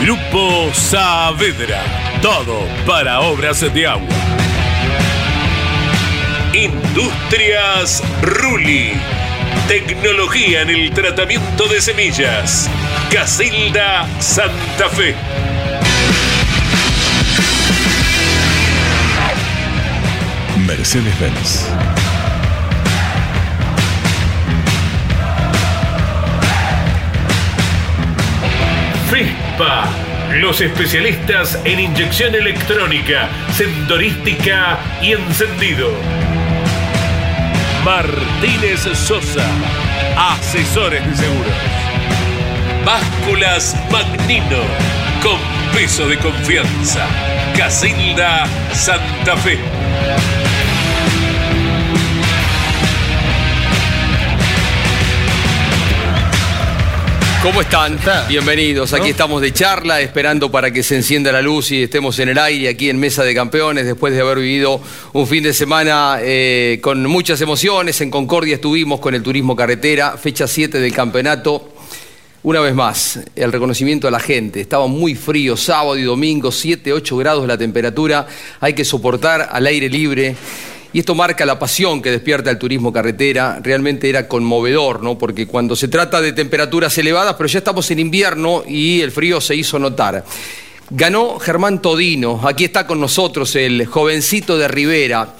Grupo Saavedra. Todo para obras de agua. Industrias Ruli. Tecnología en el tratamiento de semillas. Casilda Santa Fe. Mercedes-Benz. Los especialistas en inyección electrónica, sendorística y encendido. Martínez Sosa, asesores de seguros. Básculas Magnino, con peso de confianza. Casilda Santa Fe. ¿Cómo están? Bienvenidos. Aquí estamos de charla, esperando para que se encienda la luz y estemos en el aire aquí en Mesa de Campeones, después de haber vivido un fin de semana eh, con muchas emociones. En Concordia estuvimos con el turismo carretera, fecha 7 del campeonato. Una vez más, el reconocimiento a la gente. Estaba muy frío, sábado y domingo, 7, 8 grados la temperatura. Hay que soportar al aire libre. Y esto marca la pasión que despierta el turismo carretera. Realmente era conmovedor, ¿no? Porque cuando se trata de temperaturas elevadas, pero ya estamos en invierno y el frío se hizo notar. Ganó Germán Todino. Aquí está con nosotros el jovencito de Rivera.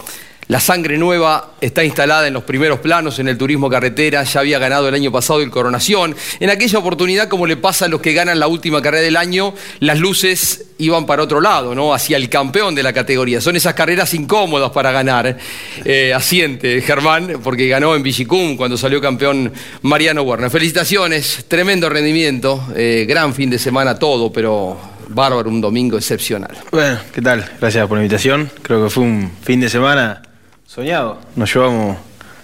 La sangre nueva está instalada en los primeros planos en el turismo carretera, ya había ganado el año pasado el Coronación. En aquella oportunidad, como le pasa a los que ganan la última carrera del año, las luces iban para otro lado, ¿no? Hacia el campeón de la categoría. Son esas carreras incómodas para ganar. Eh, asiente Germán, porque ganó en Villicum cuando salió campeón Mariano Werner. Felicitaciones, tremendo rendimiento, eh, gran fin de semana todo, pero bárbaro, un domingo excepcional. Bueno, ¿qué tal? Gracias por la invitación. Creo que fue un fin de semana soñado. Nos llevamos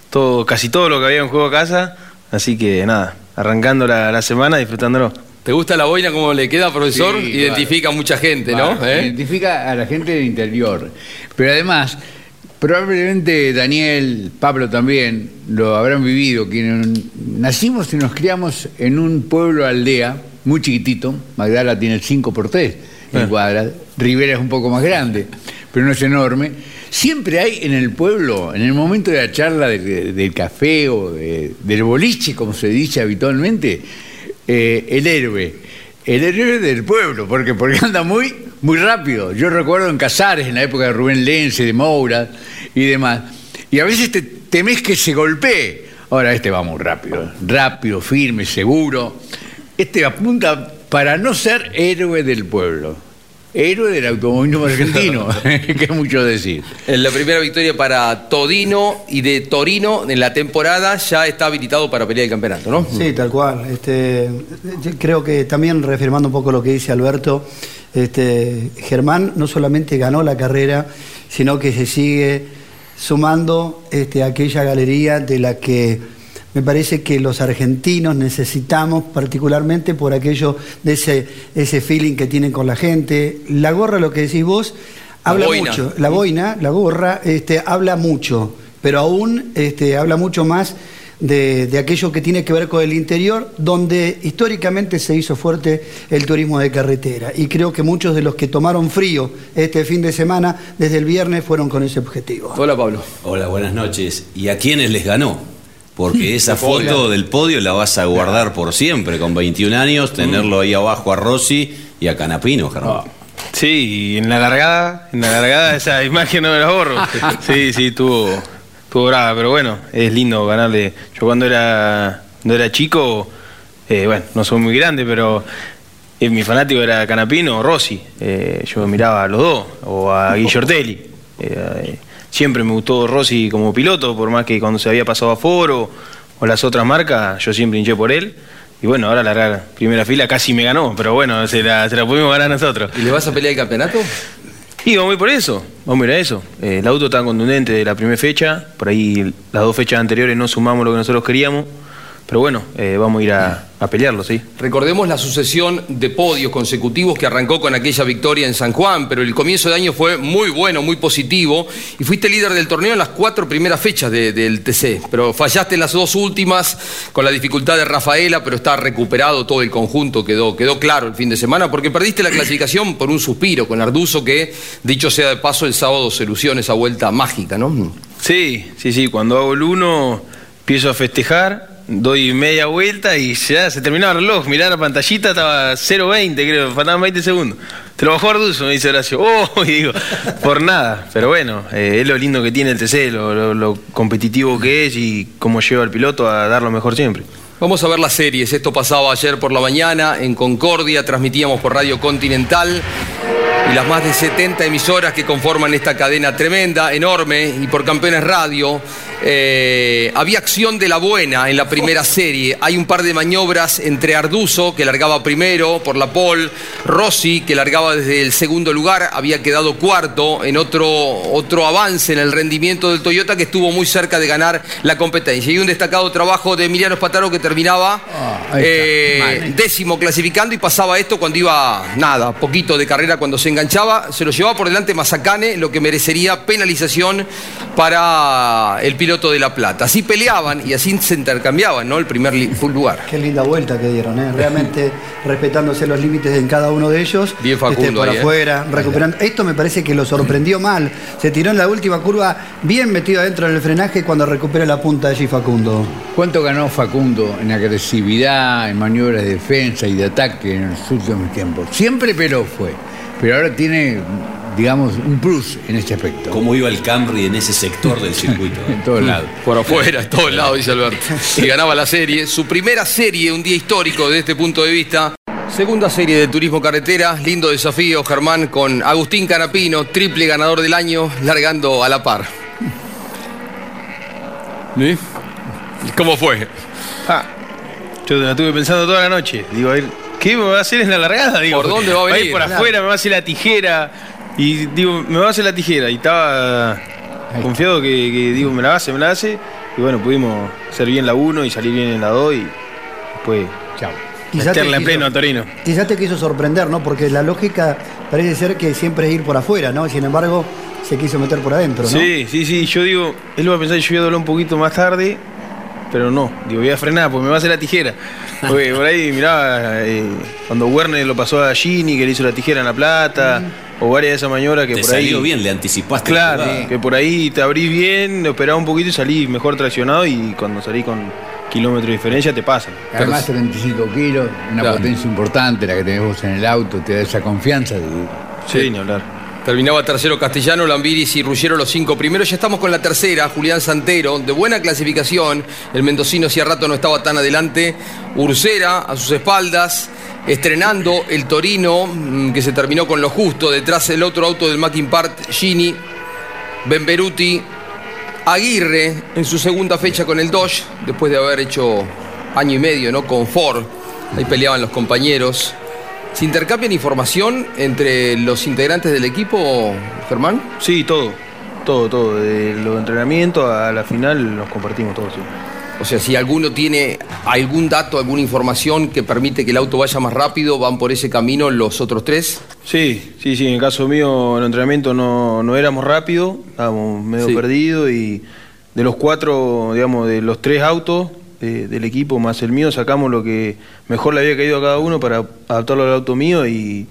todo, casi todo lo que había en juego a casa, así que nada, arrancando la, la semana, disfrutándolo. ¿Te gusta la boina como le queda, profesor? Sí, Identifica a mucha gente, ¿no? ¿Eh? Identifica a la gente del interior. Pero además, probablemente Daniel, Pablo también, lo habrán vivido. Quienes nacimos y nos criamos en un pueblo aldea muy chiquitito. Magdala tiene el 5 por 3 en Ah. cuadras. Rivera es un poco más grande, pero no es enorme. Siempre hay en el pueblo, en el momento de la charla del, café o de- del boliche, como se dice habitualmente, eh, el héroe. El héroe del pueblo, porque, porque anda muy, muy rápido. Yo recuerdo en Casares, en la época de Rubén Lense, de Moura y demás. Y a veces te temes que se golpee. Ahora este va muy rápido, rápido, firme, seguro. Este apunta para no ser héroe del pueblo. Héroe del automovilismo argentino, que es mucho decir. En la primera victoria para Todino y de Torino en la temporada ya está habilitado para pelear el campeonato, ¿no? Sí, tal cual. Este, yo creo que también reafirmando un poco lo que dice Alberto, este, Germán no solamente ganó la carrera, sino que se sigue sumando este, a aquella galería de la que me parece que los argentinos necesitamos particularmente por aquello de ese, ese feeling que tienen con la gente. La gorra, lo que decís vos, habla boina. mucho. La boina, la gorra, este, habla mucho, pero aún este, habla mucho más de, de aquello que tiene que ver con el interior, donde históricamente se hizo fuerte el turismo de carretera. Y creo que muchos de los que tomaron frío este fin de semana, desde el viernes, fueron con ese objetivo. Hola Pablo. Hola, buenas noches. ¿Y a quiénes les ganó? Porque esa foto del podio la vas a guardar por siempre, con 21 años, tenerlo ahí abajo a Rossi y a Canapino, Germán. Sí, y en la largada, en la largada esa imagen no me la borro. Sí, sí, tuvo, tuvo brava, pero bueno, es lindo ganarle. Yo cuando era, cuando era chico, eh, bueno, no soy muy grande, pero eh, mi fanático era Canapino o Rossi. Eh, yo miraba a los dos, o a Guillortelli. Siempre me gustó Rossi como piloto, por más que cuando se había pasado a Foro o las otras marcas, yo siempre hinché por él. Y bueno, ahora la primera fila casi me ganó, pero bueno, se la, se la pudimos ganar nosotros. ¿Y le vas a pelear el campeonato? Y vamos a ir por eso, vamos a ir a eso. Eh, el auto tan contundente de la primera fecha, por ahí las dos fechas anteriores no sumamos lo que nosotros queríamos, pero bueno, eh, vamos a ir a, a pelearlo, sí. Recordemos la sucesión de podios consecutivos que arrancó con aquella victoria en San Juan, pero el comienzo de año fue muy bueno, muy positivo, y fuiste líder del torneo en las cuatro primeras fechas de- del TC, pero fallaste en las dos últimas con la dificultad de Rafaela, pero está recuperado todo el conjunto, quedó, quedó claro el fin de semana, porque perdiste la clasificación por un suspiro con Arduzo, que, dicho sea de paso, el sábado se ilusiona esa vuelta mágica, ¿no? Sí, sí, sí, cuando hago el uno empiezo a festejar, doy media vuelta y ya se terminaba el reloj, mirá la pantallita, estaba 0.20 creo, faltaban 20 segundos. Te lo bajó Arduzo, me dice Horacio. Oh, y digo, por nada. Pero bueno, eh, es lo lindo que tiene el TC, lo, lo- competitivo que es y cómo lleva al piloto a dar lo mejor siempre. Vamos a ver las series. Esto pasaba ayer por la mañana en Concordia, transmitíamos por Radio Continental y las más de 70 emisoras que conforman esta cadena tremenda, enorme, y por Campeones Radio. Eh, había acción de la buena en la primera serie. Hay un par de maniobras entre Arduzo, que largaba primero por la pole, Rossi, que largaba desde el segundo lugar, había quedado cuarto en otro, otro avance en el rendimiento del Toyota que estuvo muy cerca de ganar la competencia. Y un destacado trabajo de Emiliano Espataro que terminaba está. eh, décimo clasificando y pasaba esto cuando iba nada, poquito de carrera cuando se enganchaba, se lo llevaba por delante Mazacane, lo que merecería penalización para el piloto de La Plata. Así peleaban y así se intercambiaban, ¿no? El primer lugar. Qué linda vuelta que dieron, ¿eh? realmente respetándose los límites en cada uno de ellos. Bien Facundo este, por ahí, ¿eh? afuera, recuperando. Esto me parece que lo sorprendió mal. Se tiró en la última curva, bien metido adentro del frenaje cuando recupera la punta allí Facundo. ¿Cuánto ganó Facundo en agresividad, en maniobras de defensa y de ataque en los últimos tiempos? Siempre pero fue. Pero ahora tiene, digamos, un plus en este aspecto. ¿Cómo iba el Camry en ese sector del circuito? En todos lados. Por afuera, en todos lados, dice Alberto. Y ganaba la serie. Su primera serie, un día histórico desde este punto de vista. Segunda serie de turismo carretera, lindo desafío, Germán, con Agustín Canapino, triple ganador del año, largando a la par. ¿Sí? ¿Cómo fue? Ah, yo la estuve pensando toda la noche. Digo, a ver, ¿qué me va a hacer en la largada? Digo, ¿Por dónde va a venir? ir por Claro. afuera, me va a hacer la tijera. Y digo, me va a hacer la tijera. Y estaba confiado que, que, digo, me la hace, me la hace. Y bueno, pudimos hacer bien la 1 y salir bien en la 2 y después Chao. Quizá te meterla en quiso- pleno a Torino. Quizás te quiso sorprender, ¿no? Porque la lógica parece ser que siempre es ir por afuera, ¿no? Sin embargo, se quiso meter por adentro, ¿no? Sí, sí, sí. Yo digo, él va a pensar que yo voy a doblar un poquito más tarde, pero no. Digo, voy a frenar porque me va a hacer la tijera. Porque por ahí, mirá, eh, cuando Werner lo pasó a Gini, que le hizo la tijera en la plata, o varias de esas maniobras que Te por ahí. salió bien, le anticipaste. la Claro, que por ahí te abrís bien, esperás un poquito y salís mejor traccionado y cuando salís con kilómetros de diferencia te pasan. Además, 35 kilos, una Claro. potencia importante la que tenés vos en el auto, te da esa confianza. de- Sí, ni hablar. Terminaba tercero Castellano, Lambiris y Ruggiero los cinco primeros. Ya estamos con la tercera, Julián Santero, de buena clasificación. El mendocino hacía rato no estaba tan adelante. Ursera a sus espaldas. estrenando el Torino, mm, que se terminó con lo justo, detrás el otro auto del Mackin Part, Gini, Benveruti, Aguirre en su segunda fecha con el Dodge, después de haber hecho año y medio ¿no? con Ford, ahí peleaban los compañeros. ¿Se intercambian información entre los integrantes del equipo, Germán? Sí, todo. Todo, todo. De los entrenamientos a la final nos compartimos todo. Sí. O sea, si alguno tiene algún dato, alguna información que permite que el auto vaya más rápido, ¿van por ese camino los otros tres? Sí, sí, sí. En el caso mío, en el entrenamiento no, no éramos rápidos, estábamos medio Sí. perdidos y de los cuatro, digamos, de los tres autos de- del equipo más el mío, sacamos lo que mejor le había caído a cada uno para adaptarlo al auto mío y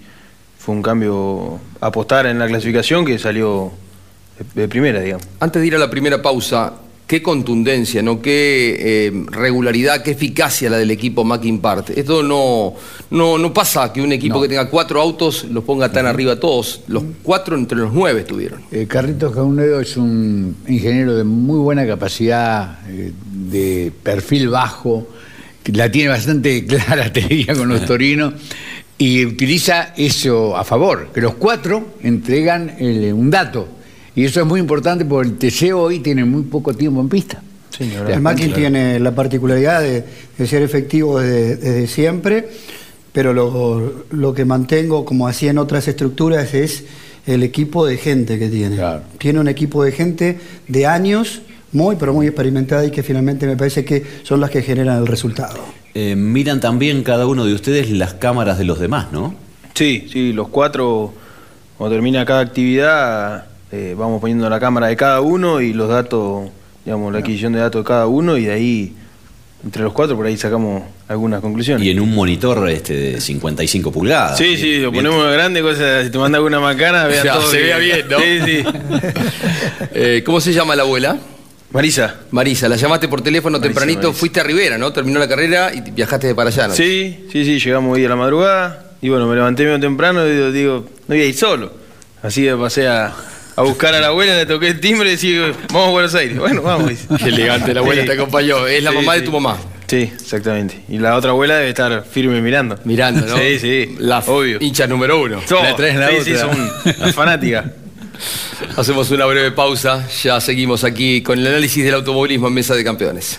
fue un cambio apostar en la clasificación que salió de primera, digamos. Antes de ir a la primera pausa, qué contundencia, ¿no? qué eh, regularidad, qué eficacia la del equipo Mackin Part. Esto no, no, no pasa que un equipo que tenga cuatro autos los ponga tan arriba todos. Los cuatro entre los nueve estuvieron. Eh, Carlitos Caunedo es un ingeniero de muy buena capacidad, eh, de perfil bajo, que la tiene bastante clara, te diría, con los torinos, y utiliza eso a favor, que los cuatro entregan el- un dato. Y eso es muy importante porque el TC hoy tiene muy poco tiempo en pista. Sí, ni hablar. ¿Te das El Mackin tiene la particularidad de, de ser efectivo desde, desde siempre, pero lo, lo que mantengo, como hacía en otras estructuras, es el equipo de gente que tiene. Claro. Tiene un equipo de gente de años, muy, pero muy experimentada y que finalmente me parece que son las que generan el resultado. Eh, miran también cada uno de ustedes las cámaras de los demás, ¿no? Sí, sí, los cuatro, cuando termina cada actividad, eh, vamos poniendo la cámara de cada uno y los datos, digamos, la adquisición de datos de cada uno y de ahí, entre los cuatro, por ahí sacamos algunas conclusiones. Y en un monitor este de 55 pulgadas. Sí, sí, lo Bien. ponemos grande, cosa, si te manda alguna macana, vean Ya, todo. se vea bien, ¿no? Sí, sí. Eh, ¿Cómo se llama la abuela? Marisa. Marisa, la llamaste por teléfono Marisa, tempranito, Marisa. fuiste a Rivera, ¿no? Terminó la carrera y viajaste de para allá, ¿no? Sí, sí, sí, llegamos hoy a la madrugada y bueno, me levanté medio temprano y digo, digo, no voy a ir solo. Así que pasé a, a buscar a la abuela, le toqué el timbre y decía, vamos a Buenos Aires. Bueno, vamos. Qué elegante, la abuela Sí. te acompañó. Es la Sí, mamá de sí. tu mamá. Sí, exactamente. Y la otra abuela debe estar firme mirando. Mirando, ¿no? Sí, sí. La obvio. hincha número uno. Todo. La traes la sí, sí, otra. son las fanáticas. Hacemos una breve pausa. Ya seguimos aquí con el análisis del automovilismo en Mesa de Campeones.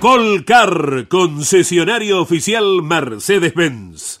Colcar, concesionario oficial Mercedes-Benz.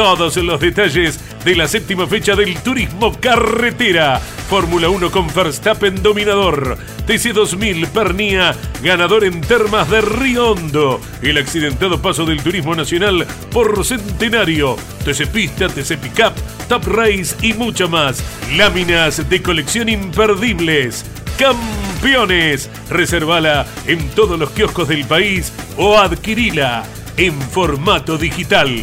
Todos los detalles de la séptima fecha del turismo carretera. Fórmula 1 con Verstappen dominador. TC2000 Pernía, ganador en termas de Río Hondo. El accidentado paso del turismo nacional por Centenario. TC Pista, TC Pickup, Top Race y mucho más. Láminas de colección imperdibles. Campeones. Reservala en todos los kioscos del país o adquirila en formato digital.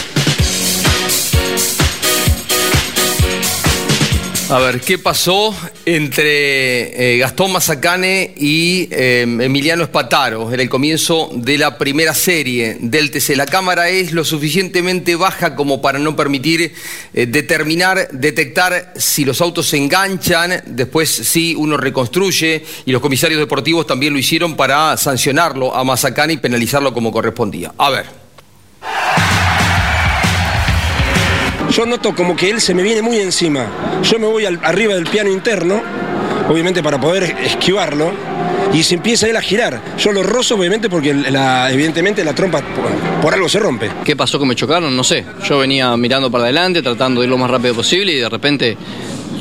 A ver, ¿qué pasó entre eh, Gastón Mazacane y eh, Emiliano Espataro en el comienzo de la primera serie del TC? La cámara es lo suficientemente baja como para no permitir eh, determinar, detectar si los autos se enganchan, después sí uno reconstruye y los comisarios deportivos también lo hicieron para sancionarlo a Mazacane y penalizarlo como correspondía. A ver. Yo noto como que él se me viene muy encima. Yo me voy al- arriba del piano interno, obviamente para poder esquivarlo, y se empieza él a girar. Yo lo rozo, obviamente, porque la- evidentemente la trompa por, por algo se rompe. ¿Qué pasó que me chocaron? No sé. Yo venía mirando para adelante, tratando de ir lo más rápido posible y de repente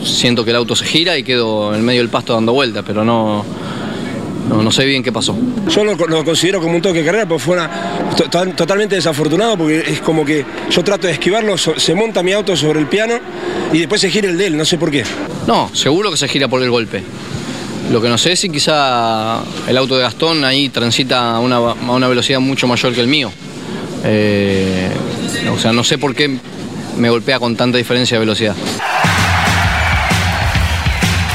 siento que el auto se gira y quedo en medio del pasto dando vueltas, pero no, no, no sé bien qué pasó. Yo lo, lo considero como un toque de carrera, pero fue una, to- to- totalmente desafortunado porque es como que yo trato de esquivarlo, so- se monta mi auto sobre el piano y después se gira el de él, no sé por qué. No, seguro que se gira por el golpe. Lo que no sé es si quizá el auto de Gastón ahí transita a una, a una velocidad mucho mayor que el mío. Eh, o sea, no sé por qué me golpea con tanta diferencia de velocidad.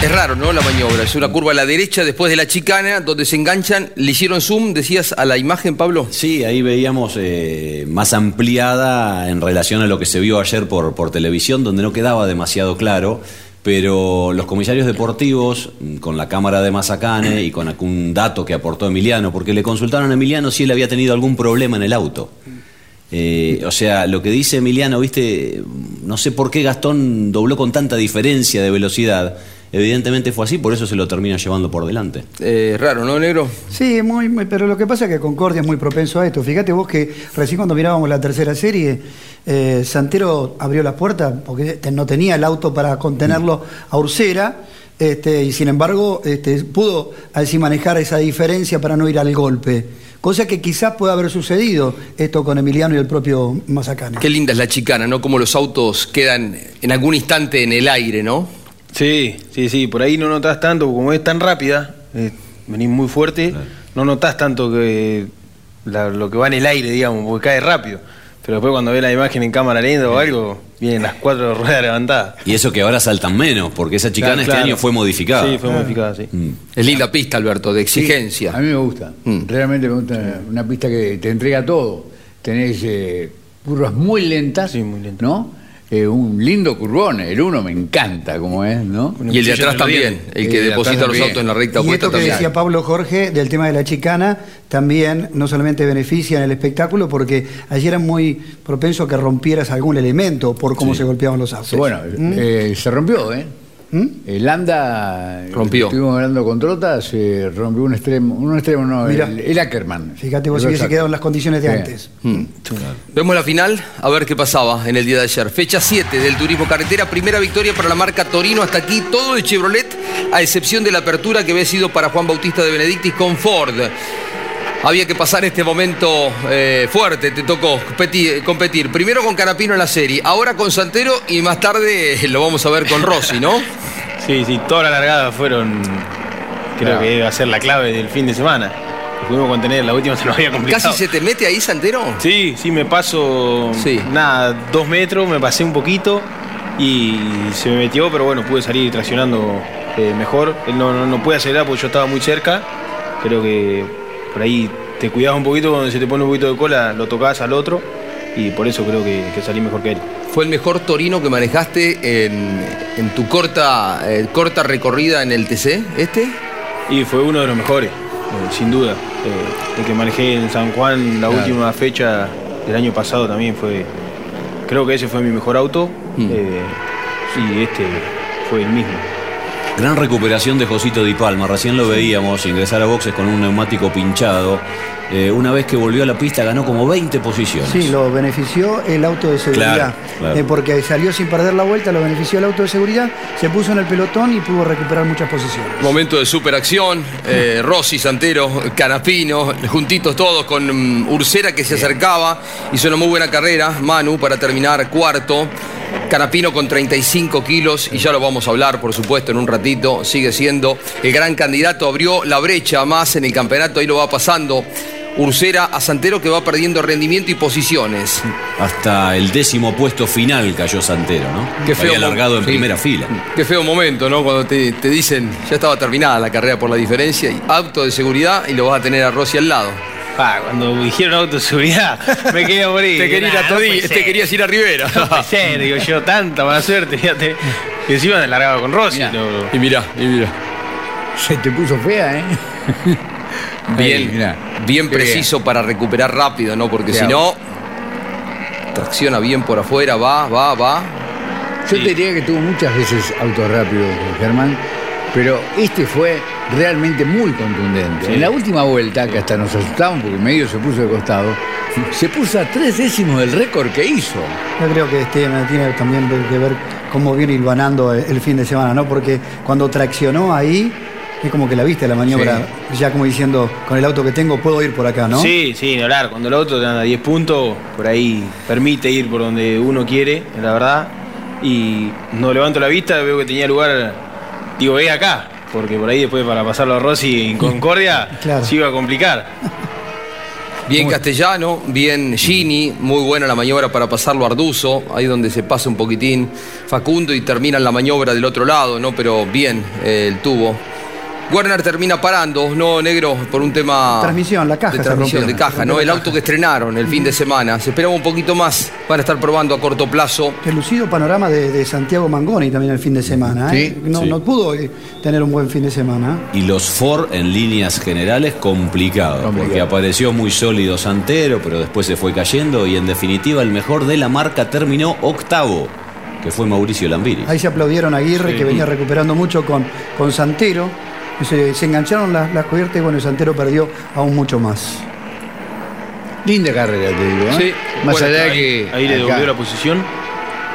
Es raro, ¿no? La maniobra. Es una curva a la derecha después de la chicana, donde se enganchan. ¿Le hicieron zoom, decías, a la imagen, Pablo? Sí, ahí veíamos eh, más ampliada en relación a lo que se vio ayer por, por televisión, donde no quedaba demasiado claro, pero los comisarios deportivos, con la cámara de Mazacane y con algún dato que aportó Emiliano, porque le consultaron a Emiliano si él había tenido algún problema en el auto. Eh, o sea, lo que dice Emiliano, viste, no sé por qué Gastón dobló con tanta diferencia de velocidad. Evidentemente fue así, por eso se lo termina llevando por delante. Eh, raro, ¿no, negro? Sí, muy, muy- pero lo que pasa es que Concordia es muy propenso a esto. Fíjate vos que recién cuando mirábamos la tercera serie, eh, Santero abrió las puertas porque te- no tenía el auto para contenerlo a Ursera. Este, y sin embargo este, pudo así manejar esa diferencia para no ir al golpe. Cosa que quizás pueda haber sucedido esto con Emiliano y el propio Mazacane. Qué linda es la chicana, ¿no? Como los autos quedan en algún instante en el aire, ¿no? Sí, sí, sí, por ahí no notas tanto, como es tan rápida, eh, venís muy fuerte, no notas tanto que la- lo que va en el aire, digamos, porque cae rápido. Pero después cuando ves la imagen en cámara lenta o algo, vienen las cuatro ruedas levantadas. Y eso que ahora saltan menos, porque esa chicana Claro, este claro. año fue modificada. Sí, fue modificada, sí. Es linda pista, Alberto, de exigencia. Sí, a mí me gusta. Realmente me gusta una pista que te entrega todo. Tenés eh, curvas muy lentas, ¿no? Eh, un lindo curvón, el uno me encanta como es, ¿no? Y el de atrás también, el que de deposita los autos en la recta Y opuesta esto que también. decía Pablo Jorge del tema de la chicana también no solamente beneficia en el espectáculo porque allí era muy propenso a que rompieras algún elemento por cómo se golpeaban los autos. Bueno, ¿Mm? eh, se rompió, ¿eh? El Landa Rompió. Estuvimos hablando con Trota, se rompió un extremo, un extremo no, Mira. el, el Ackerman. Fíjate vos si hubiese quedado en las condiciones de Sí. antes. Mm. Vemos la final, a ver qué pasaba en el día de ayer. Fecha 7 del Turismo Carretera, primera victoria para la marca Torino hasta aquí, todo de Chevrolet, a excepción de la apertura que había sido para Juan Bautista de Benedictis con Ford. Había que pasar este momento eh, fuerte, te tocó competir, competir. Primero con Canapino en la serie, ahora con Santero y más tarde lo vamos a ver con Rossi, ¿no? Sí, sí, todas las largadas fueron, creo Claro. que iba a ser la clave del fin de semana. Pudimos contener, la última se nos había complicado. ¿Casi se te mete ahí, Santero? Sí, sí, me paso nada, dos metros, me pasé un poquito y se me metió, pero bueno, pude salir traccionando eh, mejor. Él no, no, no pude acelerar porque yo estaba muy cerca. Creo que por ahí te cuidabas un poquito, cuando se te pone un poquito de cola, lo tocabas al otro y por eso creo que, que salí mejor que él. ¿Fue el mejor Torino que manejaste en, en tu corta, eh, corta recorrida en el TC, este? Y fue uno de los mejores, eh, sin duda. Eh, el que manejé en San Juan la Claro. última fecha del año pasado también fue. Creo que ese fue mi mejor auto. eh, y este fue el mismo. Gran recuperación de Josito Di Palma. Recién lo veíamos ingresar a boxes con un neumático pinchado. Eh, una vez que volvió a la pista ganó como 20 posiciones. Sí, lo benefició el auto de seguridad. Claro, claro. Eh, porque salió sin perder la vuelta, lo benefició el auto de seguridad, se puso en el pelotón y pudo recuperar muchas posiciones. Momento de superacción, eh, Rossi, Santero, Canapino, juntitos todos con mm, Ursera que se acercaba, hizo una muy buena carrera, Manu para terminar cuarto, Canapino con 35 kilos y ya lo vamos a hablar por supuesto en un ratito, sigue siendo el gran candidato, abrió la brecha más en el campeonato, ahí lo va pasando. Ursera a Santero que va perdiendo rendimiento y posiciones. Hasta el décimo puesto final cayó Santero, ¿no? Qué feo Había largado en sí. primera fila. Qué feo momento, ¿no? Cuando te, te dicen, ya estaba terminada la carrera por la diferencia, y auto de seguridad y lo vas a tener a Rossi al lado. Pa, cuando dijeron auto de seguridad, me quería morir. Te quería ir a no Todí- puede te querías ir a Rivera. No puede ser, digo yo, tanta mala suerte. fíjate. Y encima me largaba con Rossi. no- Y mirá, y mirá. Se te puso fea, ¿eh? Bien, Ahí, mirá. bien preciso para recuperar rápido, ¿no? Porque si no, tracciona bien por afuera, va, va, va. Yo te diría que tuvo muchas veces auto rápido, Germán, pero este fue realmente muy contundente. Sí. En la última vuelta, que hasta nos asustamos porque medio se puso de costado, se puso a tres décimos del récord que hizo. Yo creo que este tiene también que ver cómo viene hilvanando el, el fin de semana, ¿no? Porque cuando traccionó ahí, es como que la viste la maniobra, ya como diciendo, con el auto que tengo puedo ir por acá, ¿no? Sí, sí, ni hablar. Cuando el auto te anda a 10 puntos, por ahí permite ir por donde uno quiere, la verdad. Y no levanto la vista, veo que tenía lugar, digo, es acá. Porque por ahí después para pasarlo a Rossi en Concordia se iba a complicar. Bien Castellano, bien Gini, muy buena la maniobra para pasarlo a Arduzo, ahí donde se pasa un poquitín Facundo y termina la maniobra del otro lado, ¿no? Pero bien eh, el tubo. Werner termina parando, no negro, por un tema Transmisión, la caja de transmisión de caja, ¿no? El auto que estrenaron el fin de semana. Se esperaba un poquito más, van a estar probando a corto plazo. El lucido panorama de, de Santiago Mangoni también el fin de semana. ¿eh? Sí, no, sí. no pudo tener un buen fin de semana. Y los Ford en líneas generales complicado, porque apareció muy sólido Santero, pero después se fue cayendo y en definitiva el mejor de la marca terminó octavo, que fue Mauricio Lambiri. Ahí se aplaudieron a Aguirre, Sí. que venía recuperando mucho con, con Santero. Se, se engancharon las, las cubiertas y bueno, Santero perdió aún mucho más. Linda carrera, te digo. ¿eh? Sí, Más bueno, allá de ahí- que. ahí le acá- devolvió la posición.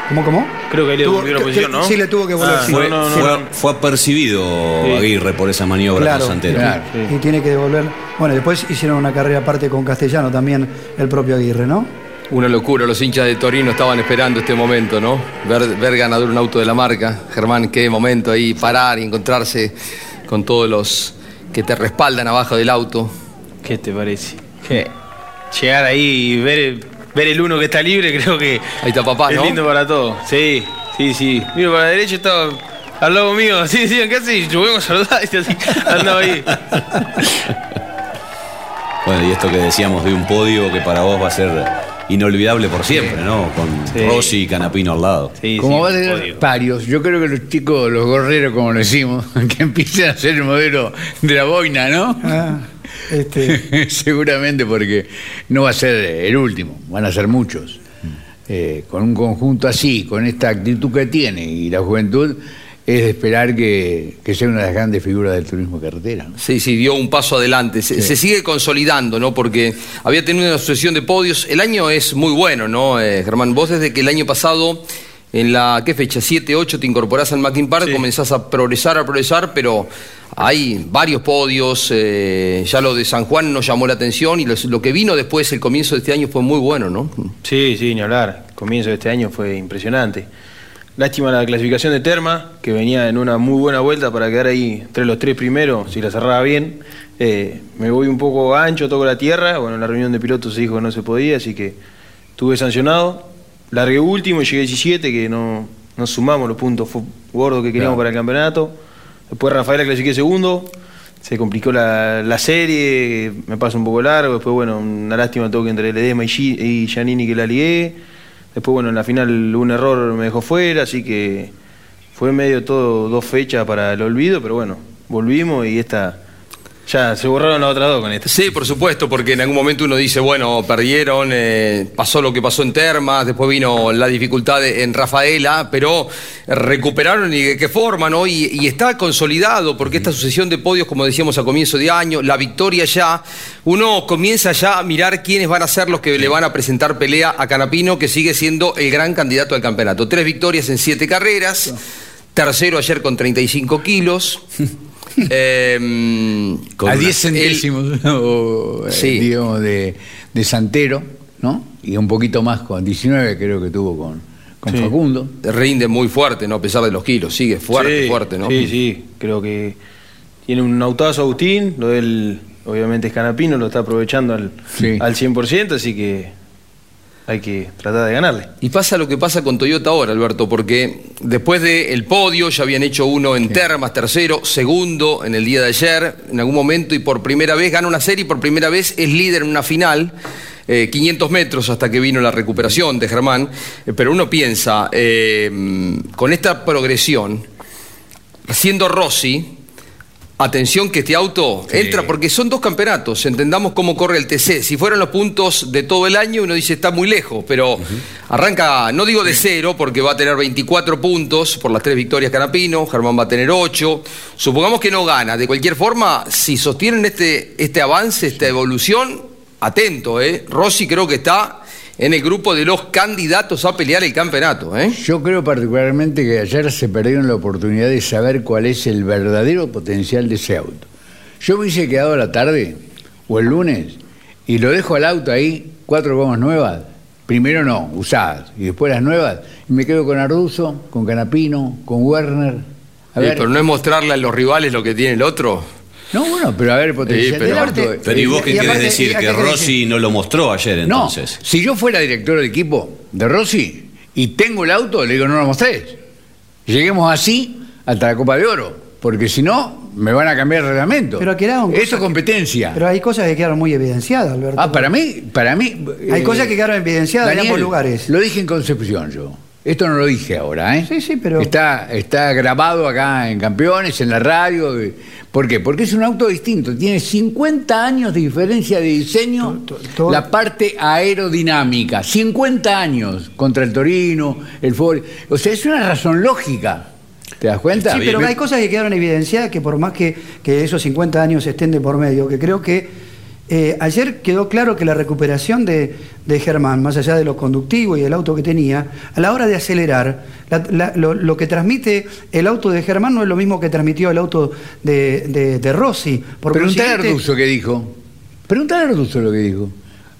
¿Cómo, cómo? Creo que ahí le Tuvo- devolvió la posición, que- ¿no? sí, le tuvo que volver, Ah, sí. Fue, no, no, fue- no. fue apercibido Sí. Aguirre por esa maniobra Claro, con Santero. claro. Y tiene que devolver. Bueno, después hicieron una carrera aparte con Castellano también, el propio Aguirre, ¿no? Una locura, los hinchas de Torino estaban esperando este momento, ¿no? Ver, ver ganador un auto de la marca. Germán, qué momento ahí, parar y encontrarse con todos los que te respaldan abajo del auto. ¿Qué te parece? Que llegar ahí y ver, ver el uno que está libre, creo que Ahí está papá, es ¿no? lindo para todos. Sí, sí, sí. Miro para la derecha, estaba al lado mío. Sí, sí, ¿qué haces? Yo vengo a saludar. Y así, andaba ahí. Bueno, y esto que decíamos de un podio que para vos va a ser inolvidable por siempre, ¿no? Con Sí. Rossi y Canapino al lado. Como va a tener varios, yo creo que los chicos, los gorreros, como lo decimos, que empiecen a hacer el modelo de la boina, ¿no? Ah, este, Seguramente porque no va a ser el último, van a ser muchos. Eh, con un conjunto así, con esta actitud que tiene y la juventud, es de esperar que, que sea una de las grandes figuras del turismo carretera. ¿no? Sí, sí, dio un paso adelante. Se, Sí. se sigue consolidando, ¿no? Porque había tenido una sucesión de podios. El año es muy bueno, ¿no, eh, Germán? Vos desde que el año pasado, en la, ¿qué fecha? 7, 8, te incorporás al Mackin Park, comenzás a progresar, a progresar, pero hay varios podios. eh, ya lo de San Juan nos llamó la atención y los- lo que vino después, el comienzo de este año, fue muy bueno, ¿no? Sí, sí, ni hablar. El comienzo de este año fue impresionante. Lástima la clasificación de Terma, que venía en una muy buena vuelta para quedar ahí entre los tres primeros, si la cerraba bien. Eh, me voy un poco ancho, toco la tierra. Bueno, en la reunión de pilotos se dijo que no se podía, así que estuve sancionado. Largué último y llegué 17, que no, no sumamos los puntos gordos que queríamos Claro. para el campeonato. Después Rafaela clasifiqué segundo. se complicó la, la serie, me pasa un poco largo, después bueno, una lástima todo que entre Ledesma y, Gi- y Giannini que la ligué, después bueno, en la final un error me dejó fuera, así que fue medio todo dos fechas para el olvido, pero bueno, volvimos y esta, ya se borraron las otras dos con esta. Sí, por supuesto, porque en algún momento uno dice, bueno, perdieron, eh, pasó lo que pasó en Termas, después vino la dificultad en Rafaela, pero recuperaron y de qué forma, ¿no? Y, y está consolidado, porque esta sucesión de podios, como decíamos a comienzo de año, la victoria ya, uno comienza ya a mirar quiénes van a ser los que le van a presentar pelea a Canapino, que sigue siendo el gran candidato al campeonato. Tres victorias en siete carreras, tercero ayer con 35 kilos. Em, a 10 el- centésimos, o, eh, Sí. digamos, de, de Santero, ¿no? Y un poquito más con 19, creo que tuvo con, con Sí. Facundo. Rinde muy fuerte, ¿no? A pesar de los kilos, sigue fuerte, Sí, fuerte, ¿no? Sí, sí, creo que tiene un autazo Agustín, lo del, obviamente es Canapino, lo está aprovechando al, Sí. al 100%, así que hay que tratar de ganarle. Y pasa lo que pasa con Toyota ahora, Alberto, porque después del podio ya habían hecho uno en Termas, tercero, segundo en el día de ayer, en algún momento, y por primera vez gana una serie y por primera vez es líder en una final. eh, 500 metros hasta que vino la recuperación de Germán, eh, pero uno piensa, eh, con esta progresión, siendo Rossi, Atención que este auto entra porque son dos campeonatos, entendamos cómo corre el TC. Si fueran los puntos de todo el año, uno dice está muy lejos, pero arranca, no digo de cero, porque va a tener 24 puntos por las tres victorias Canapino, Germán va a tener 8. Supongamos que no gana. De cualquier forma, si sostienen este, este avance, esta evolución, atento, ¿eh? Rossi creo que está en el grupo de los candidatos a pelear el campeonato, ¿eh? Yo creo particularmente que ayer se perdieron la oportunidad de saber cuál es el verdadero potencial de ese auto. Yo me hubiese quedado a la tarde o el lunes y lo dejo al auto ahí, cuatro gomas nuevas, primero no, usadas, y después las nuevas, y me quedo con Arduzo, con Canapino, con Werner. A ver, pero no es mostrarle a los rivales lo que tiene el otro. No, bueno, pero a ver el potencial pero- del auto. Pero ¿y vos qué Y querés aparte, decir? Que Rossi no lo mostró ayer No, entonces. si yo fuera director del equipo de Rossi y tengo el auto, le digo, no lo mostres. Lleguemos así hasta la Copa de Oro, porque si no, me van a cambiar el reglamento. Pero quedaron Eso es competencia. Pero hay cosas que quedaron muy evidenciadas, Alberto. ah, para mí, para mí... Hay eh, cosas que quedaron evidenciadas en ambos lugares. Lo dije en Concepción yo. Esto no lo dije ahora, ¿eh? Sí, sí, pero- Está, está grabado acá en Campeones, en la radio. ¿Por qué? Porque es un auto distinto. Tiene 50 años de diferencia de diseño, la parte aerodinámica. 50 años contra el Torino, el Ford. O sea, es una razón lógica. ¿Te das cuenta? Sí, pero hay cosas que quedaron evidenciadas que por más que, que esos 50 años estén de por medio, que creo que eh, ayer quedó claro que la recuperación de, de Germán, más allá de lo conductivo y del auto que tenía, a la hora de acelerar, la- la- lo, lo que transmite el auto de Germán no es lo mismo que transmitió el auto de, de- de Rossi. Por Preguntale a Arduzo qué dijo. Preguntale a Arduzo lo que dijo.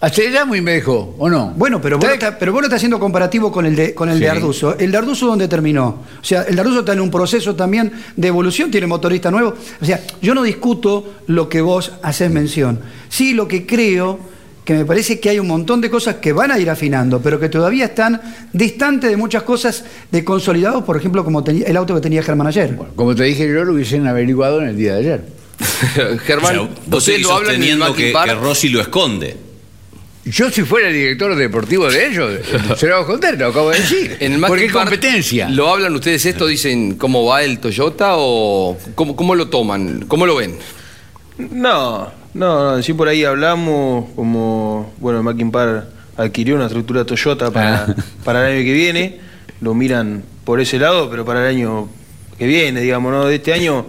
Aceleramos y me dejó, ¿o no? Bueno, pero vos, lo está- pero vos lo estás haciendo comparativo con el de, con el Sí. de Arduzo. ¿El de Arduzo dónde terminó? O sea, el de Arduzo está en un proceso también de evolución, tiene motorista nuevo. O sea, yo no discuto lo que vos haces mención. Sí, lo que creo que me parece que hay un montón de cosas que van a ir afinando, pero que todavía están distantes de muchas cosas de consolidados, por ejemplo, como tenía- el auto que tenía Germán ayer. Como te dije yo, lo hubiesen averiguado en el día de ayer. Germán, O sea, vos lo hablan el que, que Rossi lo esconde. Yo si fuera el director deportivo de ellos, se lo hago contar, lo acabo de decir. En el Porque competencia. ¿Lo hablan ustedes esto? ¿Dicen cómo va el Toyota o cómo, cómo lo toman? ¿Cómo lo ven? No, no, no, sí por ahí hablamos, como, bueno, Mackin Park adquirió una estructura Toyota para, Ah. para el año que viene, lo miran por ese lado, pero para el año que viene, digamos, ¿no? De este año,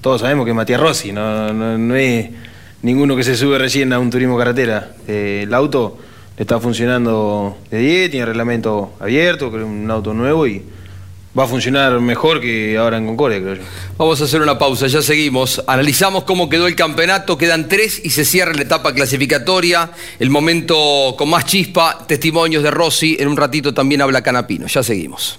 todos sabemos que es Matías Rossi, no, no, no es ninguno que se sube recién a un turismo carretera. Eh, el auto está funcionando de 10, tiene reglamento abierto, creo un auto nuevo y va a funcionar mejor que ahora en Concordia, creo yo. Vamos a hacer una pausa, ya seguimos. Analizamos cómo quedó el campeonato, quedan tres y se cierra la etapa clasificatoria. El momento con más chispa, testimonios de Rossi. En un ratito también habla Canapino. Ya seguimos.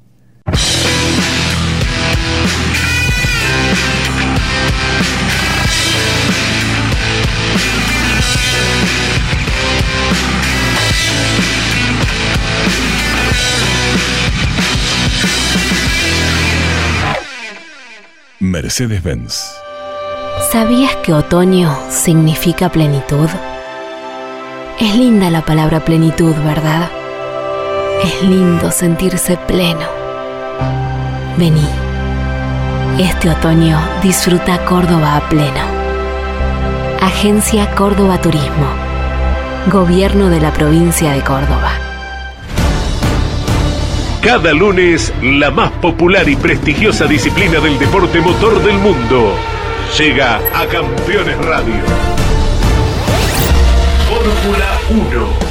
Mercedes-Benz. ¿Sabías que otoño significa plenitud? Es linda la palabra plenitud, ¿verdad? Es lindo sentirse pleno. Vení. Este otoño disfruta Córdoba a pleno. Agencia Córdoba Turismo. Gobierno de la provincia de Córdoba. Cada lunes, la más popular y prestigiosa disciplina del deporte motor del mundo llega a Campeones Radio. Fórmula 1.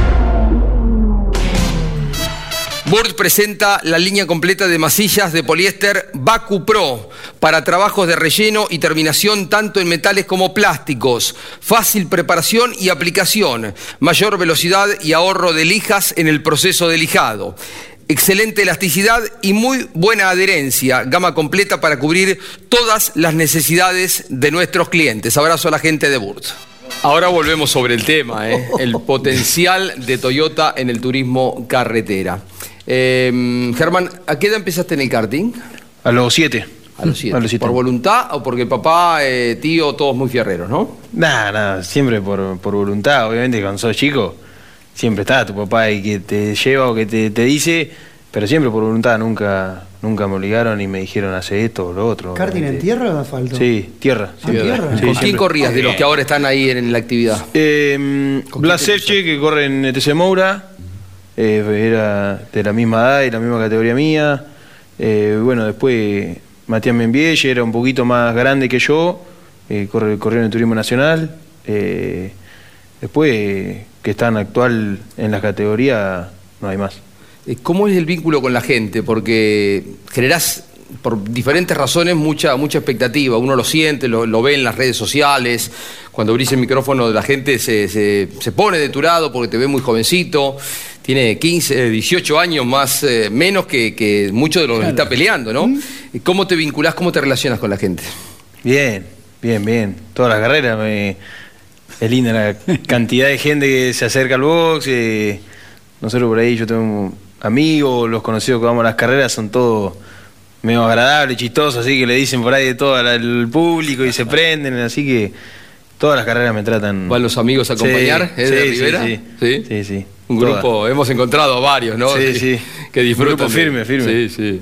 Burt presenta la línea completa de masillas de poliéster Baku Pro para trabajos de relleno y terminación tanto en metales como plásticos. Fácil preparación y aplicación. Mayor velocidad y ahorro de lijas en el proceso de lijado. Excelente elasticidad y muy buena adherencia. Gama completa para cubrir todas las necesidades de nuestros clientes. Abrazo a la gente de Burt. Ahora volvemos sobre el tema, ¿eh? el potencial de Toyota en el turismo carretera. Eh, Germán, ¿a qué edad empezaste en el karting? A los siete. A los siete. A los siete. ¿Por voluntad o porque papá, eh, tío, todos muy fierreros, no? Nada, nada, siempre por, por voluntad. Obviamente, cuando sos chico, siempre está tu papá y que te lleva o que te, te dice, pero siempre por voluntad. Nunca, nunca me obligaron y me dijeron hacer esto o lo otro. ¿Karting en tierra o asfalto? Sí, tierra. Ah, tierra. Sí, ¿Con quién siempre. corrías de los que ahora están ahí en la actividad? Eh, Blas que corre en ETC Moura, eh, era de la misma edad y la misma categoría mía. Eh, bueno, después Matías Membielle era un poquito más grande que yo, eh, corrió en el Turismo Nacional. Después, que están actual en la categoría, no hay más. ¿Cómo es el vínculo con la gente? Porque generás, por diferentes razones, mucha, mucha expectativa. Uno lo siente, lo, lo ve en las redes sociales. Cuando abrís el micrófono, la gente se, se- se pone de tu lado porque te ve muy jovencito. Tiene 15, eh, 18 años más, eh, menos que, que muchos de los que está peleando, ¿no? ¿Cómo te vinculás, cómo te relacionas con la gente? Bien, bien, bien. Todas las carreras. me- Es linda la cantidad de gente que se acerca al box. eh, Nosotros por ahí, yo tengo amigos, los conocidos que vamos a las carreras, son todos medio agradables, chistosos, así que le dicen por ahí de todo al- público y se prenden. Así que todas las carreras me tratan. ¿Van los amigos a Sí, acompañar? ¿Es de sí, Rivera? Sí, sí. sí. sí, Un Todas. grupo, hemos encontrado varios, ¿no? Sí, sí. Que disfrutan. Un grupo firme, firme. Sí, sí.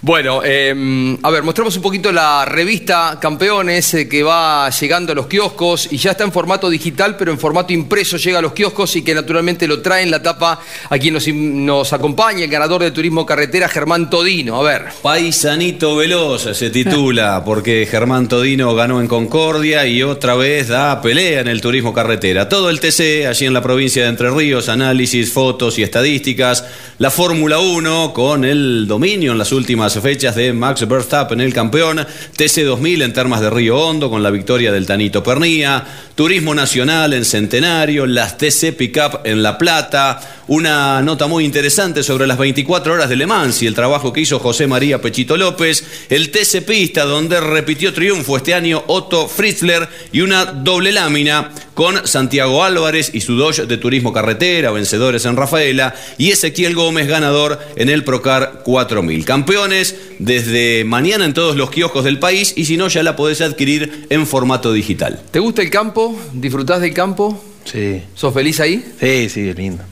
Bueno, eh, a ver, mostramos un poquito la revista Campeones eh, que va llegando a los kioscos y ya está en formato digital, pero en formato impreso llega a los kioscos y que naturalmente lo trae en la tapa a quien nos, nos acompaña, el ganador de Turismo Carretera, Germán Todino. A ver. Paisanito Veloz se titula porque Germán Todino ganó en Concordia y otra vez da pelea en el turismo carretera. Todo el TC allí en la provincia de Entre Ríos, análisis, fotos y estadísticas. La Fórmula 1 con el dominio en las últimas últimas fechas de Max Verstappen, el campeón, TC2000 en Termas de Río Hondo con la victoria del Tanito Pernía, Turismo Nacional en Centenario, las TC Pickup en La Plata, una nota muy interesante sobre las 24 horas de Le Mans y el trabajo que hizo José María Pechito López, el TC Pista donde repitió triunfo este año Otto Fritzler y una doble lámina con Santiago Álvarez y su Dodge de Turismo Carretera, vencedores en Rafaela, y Ezequiel Gómez ganador en el Procar 4000. Campeones desde mañana en todos los kioscos del país y si no ya la podés adquirir en formato digital. ¿Te gusta el campo? ¿Disfrutás del campo? Sí. ¿Sos feliz ahí? Sí, sí, es lindo.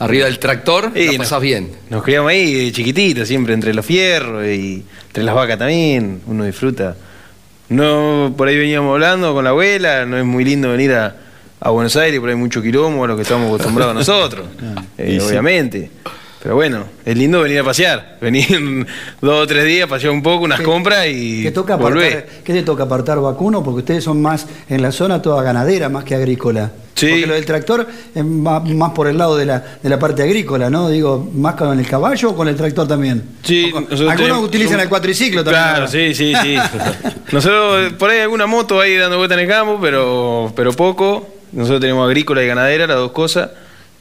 Arriba del tractor, Sí, la no. pasás bien. Nos criamos ahí de chiquitito, siempre entre los fierros y entre las vacas también, uno disfruta. No, por ahí veníamos hablando con la abuela, no es muy lindo venir a, a Buenos Aires, por ahí hay mucho quilombo a lo que estamos acostumbrados nosotros, eh, Y sí. Pero bueno, es lindo venir a pasear, venir dos o tres días, pasear un poco, unas compras y ¿Qué, toca volver. apartar, ¿Qué te toca apartar vacuno? Porque ustedes son más en la zona toda ganadera, más que agrícola. Sí. Porque lo del tractor es más, más por el lado de la, de la parte agrícola, ¿no? Digo, ¿más con el caballo o con el tractor también? Sí, nosotros Algunos tenemos- utilizan somos- el cuatriciclo también. Claro, ahora. sí, sí, sí. Nosotros, por ahí hay alguna moto ahí dando vuelta en el campo, pero, pero poco. Nosotros tenemos agrícola y ganadera, las dos cosas.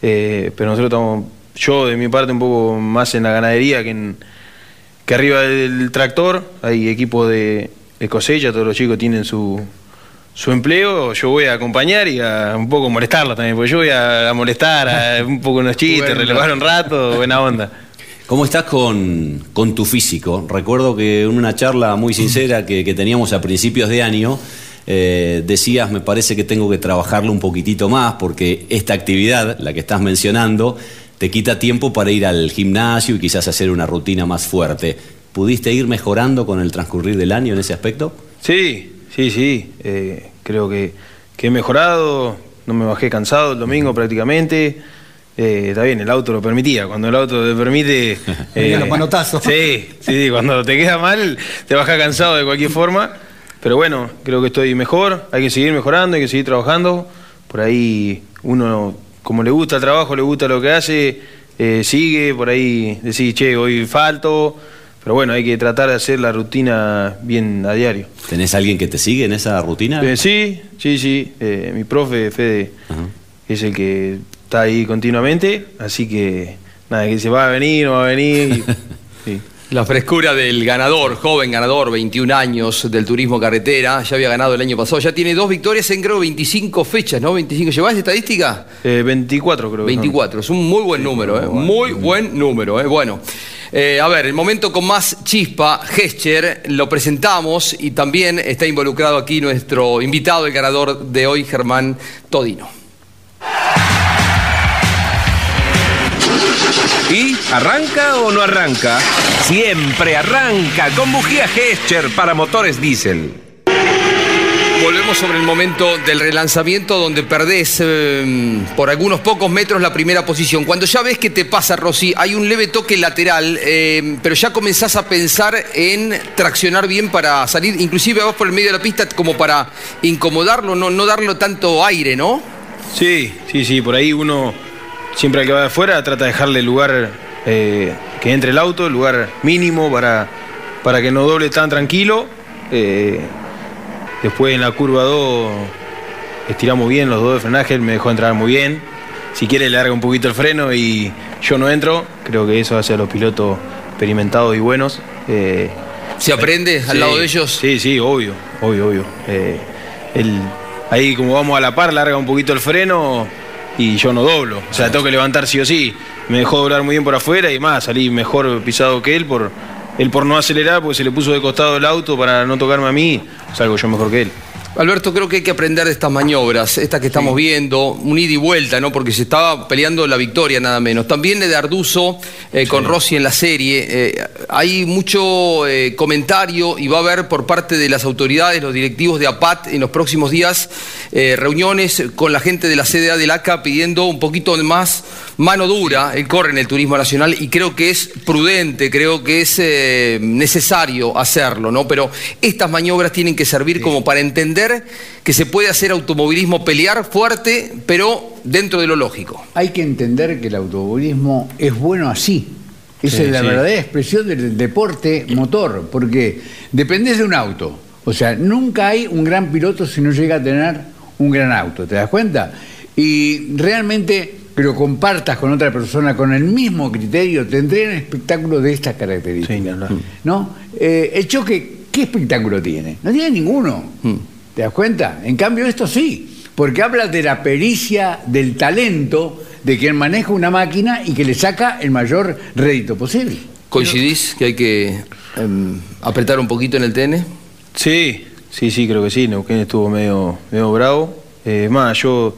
Eh, pero nosotros estamos, yo de mi parte, un poco más en la ganadería que, en, que arriba del tractor. Hay equipo de, de cosecha, todos los chicos tienen su, su empleo. Yo voy a acompañar y a un poco molestarlos también, porque yo voy a, a molestar, a un poco unos chistes, Bueno. relevar un rato, buena onda. ¿Cómo estás con, con tu físico? Recuerdo que en una charla muy sincera que, que teníamos a principios de año, eh, decías, me parece que tengo que trabajarlo un poquitito más porque esta actividad, la que estás mencionando, te quita tiempo para ir al gimnasio y quizás hacer una rutina más fuerte. ¿Pudiste ir mejorando con el transcurrir del año en ese aspecto? Sí, sí, sí. eh, creo que, que he mejorado. No me bajé cansado el domingo prácticamente. Eh, está bien, el auto lo permitía. Cuando el auto te permite. Venían los manotazos. Sí, sí, sí, cuando te queda mal, te bajas cansado de cualquier forma. Pero bueno, creo que estoy mejor. Hay que seguir mejorando, hay que seguir trabajando. Por ahí uno, como le gusta el trabajo, le gusta lo que hace, eh, sigue. Por ahí decís, che, hoy falto. Pero bueno, hay que tratar de hacer la rutina bien a diario. ¿Tenés alguien que te sigue en esa rutina? Eh, sí, sí, sí. Eh, mi profe, Fede, es el que está ahí continuamente. Así que, nada, que se va a venir, no va a venir. y- sí. La frescura del ganador, joven ganador, 21 años del turismo carretera, ya había ganado el año pasado, ya tiene dos victorias en creo 25 fechas, ¿no? 25, ¿llevás estadística? Eh, 24 creo que son. 24, es un muy buen número, ¿eh? muy buen número. ¿eh? Bueno, eh, a ver, el momento con más chispa, Gescher, lo presentamos y también está involucrado aquí nuestro invitado, el ganador de hoy, Germán Todino. ¿Y arranca o no arranca? Siempre arranca con bujía Gescher para motores diésel. Volvemos sobre el momento del relanzamiento donde perdés eh, por algunos pocos metros la primera posición. Cuando ya ves que te pasa, Rossi, hay un leve toque lateral, eh, pero ya comenzás a pensar en traccionar bien para salir, inclusive vas por el medio de la pista como para incomodarlo, no, no darle tanto aire, ¿no? Sí, sí, sí. Por ahí uno, siempre al que va de afuera, trata de dejarle el lugar eh, que entre el auto, el lugar mínimo para, para que no doble tan tranquilo. Eh, después en la curva 2 estiramos bien los dos de frenaje, él me dejó entrar muy bien. Si quiere le larga un poquito el freno y yo no entro. Creo que eso hace a los pilotos experimentados y buenos. Eh, ¿Se aprende al sí, lado de ellos? Sí, sí, obvio, obvio, obvio. Ahí como vamos a la par, larga un poquito el freno y yo no doblo. O sea, tengo que levantar sí o sí. Me dejó doblar muy bien por afuera y más, salí mejor pisado que él por, él por no acelerar, porque se le puso de costado el auto para no tocarme a mí, salgo yo mejor que él. Alberto, creo que hay que aprender de estas maniobras, estas que estamos viendo, un ida y vuelta, ¿no? Porque se estaba peleando la victoria nada menos. También de Arduzo eh, con Rossi en la serie. eh, hay mucho eh, comentario y va a haber por parte de las autoridades, los directivos de APAT en los próximos días, reuniones con la gente de la CDA del ACA pidiendo un poquito más mano dura. Él corre en el turismo nacional y creo que es prudente, creo que es eh, necesario hacerlo, ¿no? Pero estas maniobras tienen que servir como para entender que se puede hacer automovilismo, pelear fuerte, pero dentro de lo lógico. Hay que entender que el automovilismo es bueno así, Esa Sí, es la sí. verdadera expresión del deporte motor, porque dependés de un auto. O sea, nunca hay un gran piloto si no llega a tener un gran auto, ¿te das cuenta? Y realmente lo compartas con otra persona con el mismo criterio, tendría un espectáculo de estas características. ¿no? Eh, el choque, ¿qué espectáculo tiene? No tiene ninguno. ¿Te das cuenta? En cambio, esto sí, porque habla de la pericia, del talento de quien maneja una máquina y que le saca el mayor rédito posible. ¿Coincidís que hay que em, apretar un poquito en el TN? Sí, sí, sí, creo que sí. Neuquén estuvo medio, medio bravo. Eh, Es más, yo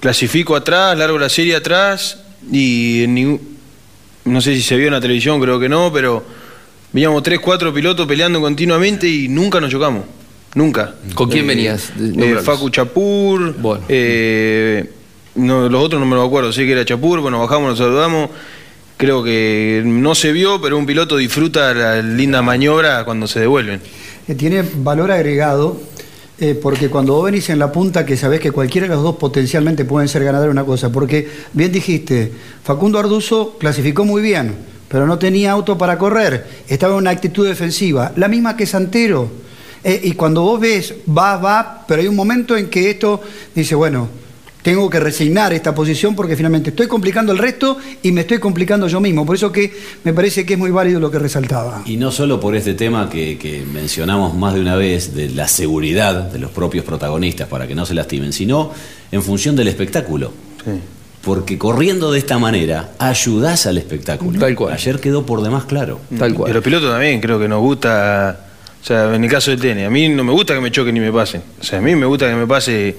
clasifico atrás, largo la serie atrás y en ningún- no sé si se vio en la televisión, creo que no, pero veníamos tres, cuatro pilotos peleando continuamente y nunca nos chocamos. Nunca. ¿Con quién Eh, venías? eh. Facu Chapur. eh, no, los otros no me lo acuerdo. Sé que era Chapur, bueno, bajamos, nos saludamos. Creo que no se vio, pero un piloto disfruta la linda maniobra cuando se devuelven. Eh, tiene valor agregado eh, porque cuando vos venís en la punta que sabés que cualquiera de los dos potencialmente pueden ser ganadores una cosa, porque bien dijiste, Facundo Arduzo clasificó muy bien, pero no tenía auto para correr, estaba en una actitud defensiva, la misma que Santero. Eh, y cuando vos ves, va, va, pero hay un momento en que esto dice, bueno, tengo que resignar esta posición porque finalmente estoy complicando el resto y me estoy complicando yo mismo. Por eso que me parece que es muy válido lo que resaltaba. Y no solo por este tema que, que mencionamos más de una vez, de la seguridad de los propios protagonistas para que no se lastimen, sino en función del espectáculo. Porque corriendo de esta manera, ayudás al espectáculo. Tal cual. Ayer quedó por demás claro. Tal cual. Y los pilotos también creo que nos gusta, o sea, en el caso del tenis, a mí no me gusta que me choquen ni me pasen. O sea, a mí me gusta que me pase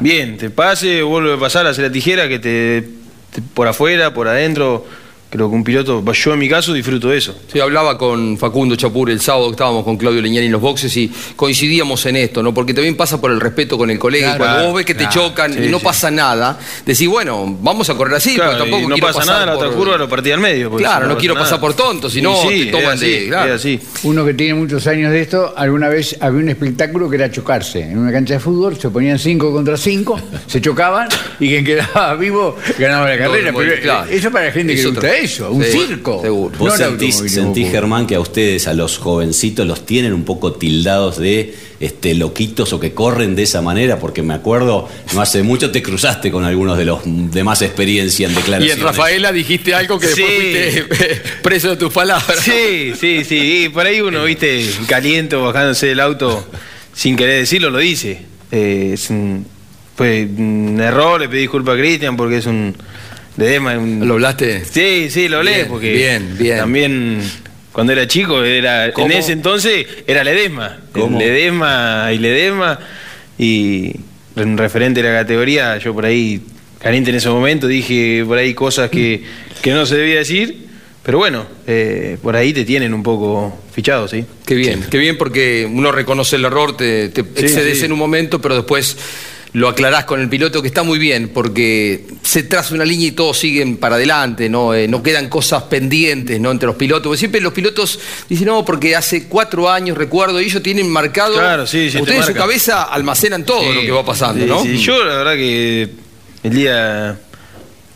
bien, te pase, vuelve a pasar, hacer la tijera, que te, te- por afuera, por adentro. Creo que un piloto, yo en mi caso disfruto de eso. Sí, hablaba con Facundo Chapur el sábado que estábamos con Claudio Leñani en los boxes y coincidíamos en esto, ¿no? Porque también pasa por el respeto con el colega. y Claro, cuando vos ves que te chocan y no sí. pasa nada, decís, bueno, vamos a correr así, Claro, pero tampoco y no quiero pasa pasar nada, la por- otra curva lo partí al medio. Claro, no quiero nada. pasar por tonto, si no sí, te toman es de- así, claro. así. Uno que tiene muchos años de esto, alguna vez había un espectáculo que era chocarse. En una cancha de fútbol se ponían cinco contra cinco, se chocaban y quien quedaba vivo ganaba la carrera. Pero claro. eso para la gente que le gusta eso, un Sí, circo. seguro. Vos sentís. Germán, que a ustedes, a los jovencitos, los tienen un poco tildados de este, loquitos o que corren de esa manera, porque me acuerdo, no hace mucho te cruzaste con algunos de los de más experiencia en Y declaraciones. en Rafaela dijiste algo que después Sí. fuiste preso de tus palabras. Sí, sí, sí. Y por ahí uno, viste, caliente bajándose del auto sin querer decirlo, lo dice. Eh, es un- fue un error, le pedí disculpas a Cristian porque es un. Un- ¿Lo hablaste? Sí, sí, lo hablé Bien, porque. bien, bien. También. Cuando era chico, era, ¿Cómo? en ese entonces era Ledesma. ¿Cómo? Ledesma y Ledesma. Y en referente a la categoría, yo por ahí, caliente en ese momento, dije por ahí cosas que, que no se debía decir. Pero bueno, eh, por ahí te tienen un poco fichado, ¿sí? Qué bien, qué bien porque uno reconoce el error, te, te excedes sí. en un momento, pero después lo aclarás con el piloto, que está muy bien, porque se traza una línea y todos siguen para adelante, ¿no? Eh, no quedan cosas pendientes, ¿no? Entre los pilotos. Porque siempre los pilotos dicen, no, porque hace cuatro años, recuerdo, y ellos tienen marcado. Claro, sí, sí, te Ustedes en su cabeza almacenan todo Sí, lo que va pasando, sí, ¿no? sí. Yo la verdad que el día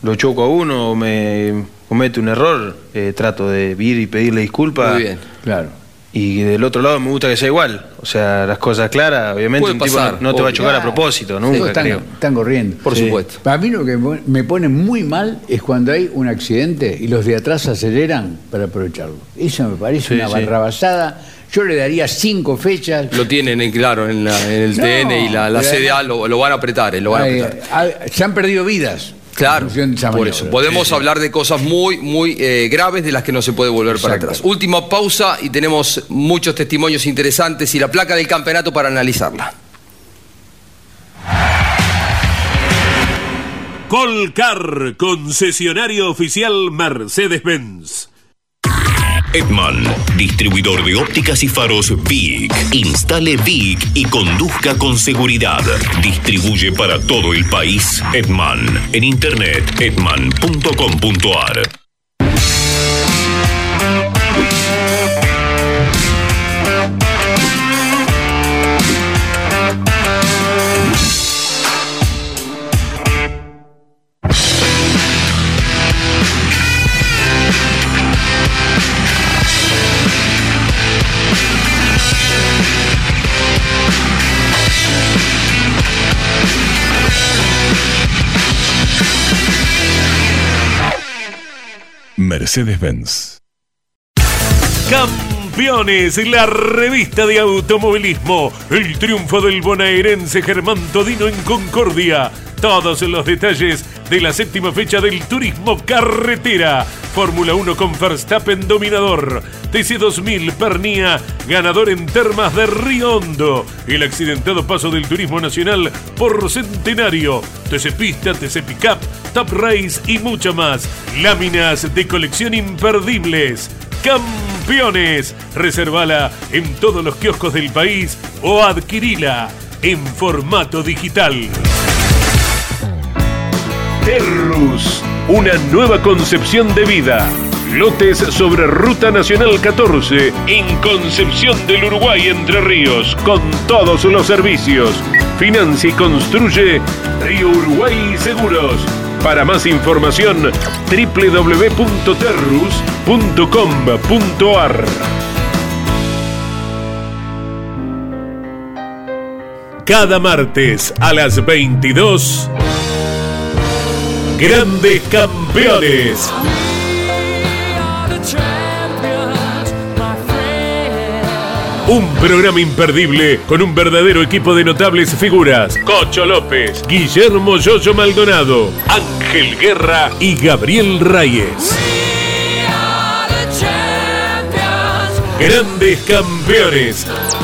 lo choco a uno o me comete un error, eh, trato de ir y pedirle disculpas. Muy bien. Claro. Y del otro lado me gusta que sea igual. O sea, las cosas claras, obviamente Puede un tipo pasar, no, no te va a chocar a propósito, nunca están, creo. están corriendo. Por Sí. supuesto. Para mí lo que me pone muy mal es cuando hay un accidente y los de atrás aceleran para aprovecharlo. Eso me parece Sí, una sí. barrabasada. Yo le daría cinco fechas. Lo tienen, en, claro, en, la- en el No, TN y la, la CDA lo, lo van a apretar, eh, lo van a apretar. se han perdido vidas. Claro, por maniobra. eso. Podemos hablar de cosas muy, muy eh, graves de las que no se puede volver para atrás. Última pausa y tenemos muchos testimonios interesantes y la placa del campeonato para analizarla. Colcar, concesionario oficial Mercedes-Benz. Edman, distribuidor de ópticas y faros VIC. Instale VIC y conduzca con seguridad. Distribuye para todo el país Edman. En internet edman.com.ar. Mercedes-Benz. Campeones, la revista de automovilismo. El triunfo del bonaerense Germán Todino en Concordia. Todos los detalles de la séptima fecha del turismo carretera. Fórmula 1 con Verstappen dominador. TC2000 Pernía, ganador en termas de Río Hondo. El accidentado paso del turismo nacional por Centenario. TC Pista, TC Pickup, Top Race y mucho más. Láminas de colección imperdibles. Campeones. Reservala en todos los kioscos del país o adquirila en formato digital. Terrus, una nueva concepción de vida. Lotes sobre Ruta Nacional 14 en Concepción del Uruguay Entre Ríos con todos los servicios. Financia y construye Río Uruguay Seguros. Para más información www.terrus.com.ar Cada martes a las 22 Grandes Campeones. Un programa imperdible con un verdadero equipo de notables figuras. Cocho López, Guillermo Yoyo Maldonado, Ángel Guerra y Gabriel Reyes. Grandes campeones.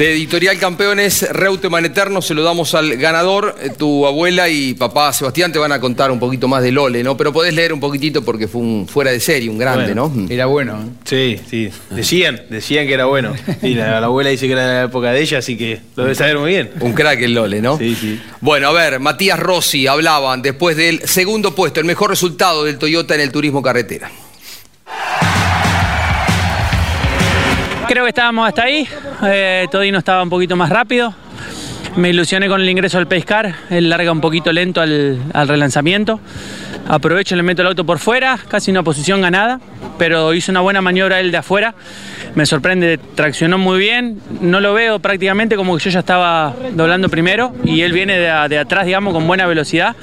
De Editorial Campeones, Reuteman Eterno, se lo damos al ganador. Eh, Tu abuela y papá Sebastián te van a contar un poquito más de Lole, ¿no? Pero podés leer un poquitito porque fue un fuera de serie, un grande, Bueno, ¿no? Era bueno. Sí, sí. Decían, decían que era bueno. Y la, la abuela dice que era de la época de ella, así que lo debe saber muy bien. Un crack el Lole, ¿no? Sí, sí. Bueno, a ver, Matías Rossi hablaban después del segundo puesto, el mejor resultado del Toyota en el turismo carretera. Creo que estábamos hasta ahí. Eh, Todino estaba un poquito más rápido. Me ilusioné con el ingreso al Pescar. Él larga un poquito lento al, relanzamiento. Aprovecho, le meto el auto por fuera, casi una posición ganada, pero hizo una buena maniobra él de afuera. Me sorprende, traccionó muy bien. No lo veo prácticamente como que yo ya estaba doblando primero y él viene de, atrás, digamos, con buena velocidad.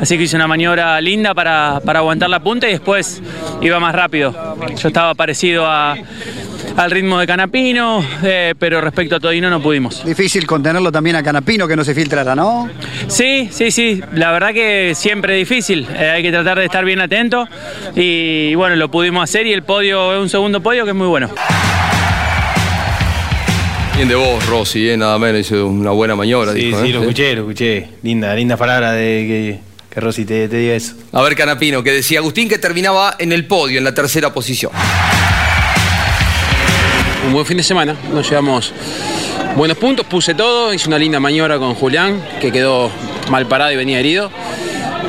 Así que hizo una maniobra linda para aguantar la punta y después iba más rápido. Yo estaba parecido a, al ritmo de Canapino, eh, pero respecto a Todino no pudimos. Difícil contenerlo también a Canapino, que no se filtrara, ¿no? Sí, sí, sí. La verdad que siempre difícil. Eh, hay que tratar de estar bien atento. Y bueno, lo pudimos hacer y el podio es un segundo podio que es muy bueno. Bien de vos, Rossi, ¿eh? nada menos, hizo una buena maniobra. Sí, dijo, sí, ¿eh? lo escuché, lo escuché. Linda, linda palabra de que, que Rosy te, te diga eso. A ver, Canapino, que decía Agustín que terminaba en el podio, en la tercera posición. Un buen fin de semana. Nos llevamos buenos puntos, puse todo, hice una linda maniobra con Julián, que quedó mal parado y venía herido.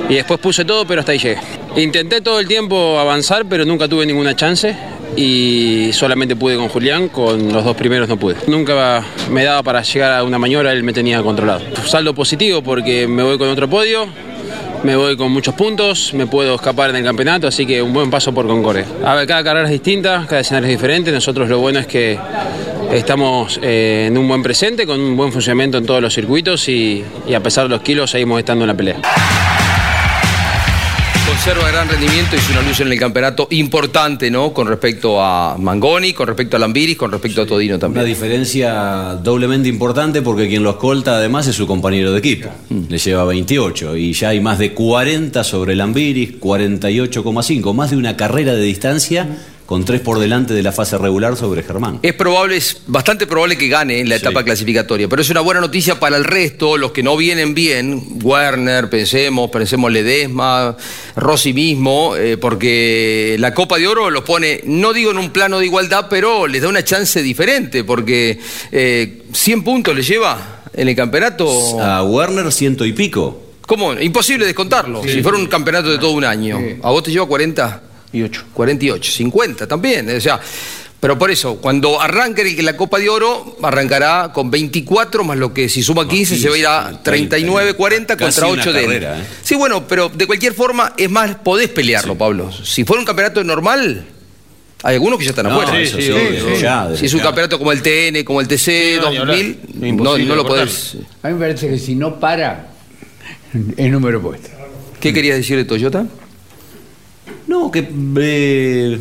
Y después puse todo, pero hasta ahí llegué. Intenté todo el tiempo avanzar, pero nunca tuve ninguna chance. Y solamente pude con Julián, con los dos primeros no pude. Nunca me daba para llegar a una maniobra, él me tenía controlado. Saldo positivo porque me voy con otro podio, me voy con muchos puntos, me puedo escapar en el campeonato, así que un buen paso por Concordia. A ver, cada carrera es distinta, cada escenario es diferente. Nosotros lo bueno es que estamos eh, en un buen presente, con un buen funcionamiento en todos los circuitos y, y a pesar de los kilos seguimos estando en la pelea. Conserva gran rendimiento, hizo una luz en el campeonato importante, ¿no? Con respecto a Mangoni, con respecto a Lambiris, con respecto a Todino Una también. diferencia doblemente importante porque quien lo escolta además es su compañero de equipo. Le lleva 28 y ya hay más de 40 sobre Lambiris, 48,5, más de una carrera de distancia con tres por delante de la fase regular sobre Germán. Es probable, es bastante probable que gane en la etapa clasificatoria, pero es una buena noticia para el resto, los que no vienen bien, Werner, pensemos, pensemos Ledesma, Rossi mismo, eh, porque la Copa de Oro los pone, no digo en un plano de igualdad, pero les da una chance diferente, porque eh, 100 puntos le lleva en el campeonato. A Werner ciento y pico. ¿Cómo? Imposible descontarlo, Sí. si fuera un campeonato de todo un año. ¿A vos te lleva 40? 48. 48, 50 también. O sea, Pero por eso, cuando arranque la Copa de Oro, arrancará con 24, más lo que si suma 15, se va a ir a 39, 40 Casi contra una 8 de él. ¿eh? Sí, bueno, pero de cualquier forma, es más, podés pelearlo, Pablo. Si fuera un campeonato normal, hay algunos que ya están No, afuera. eso sí, Sí, obvio, sí. ya, si es un campeonato como el TN, como el TC No, ni hablar. 2000, no, Imposible no lo podés. A mí me parece que si no para, es número puesto. ¿Qué querías decir de Toyota? No, que eh,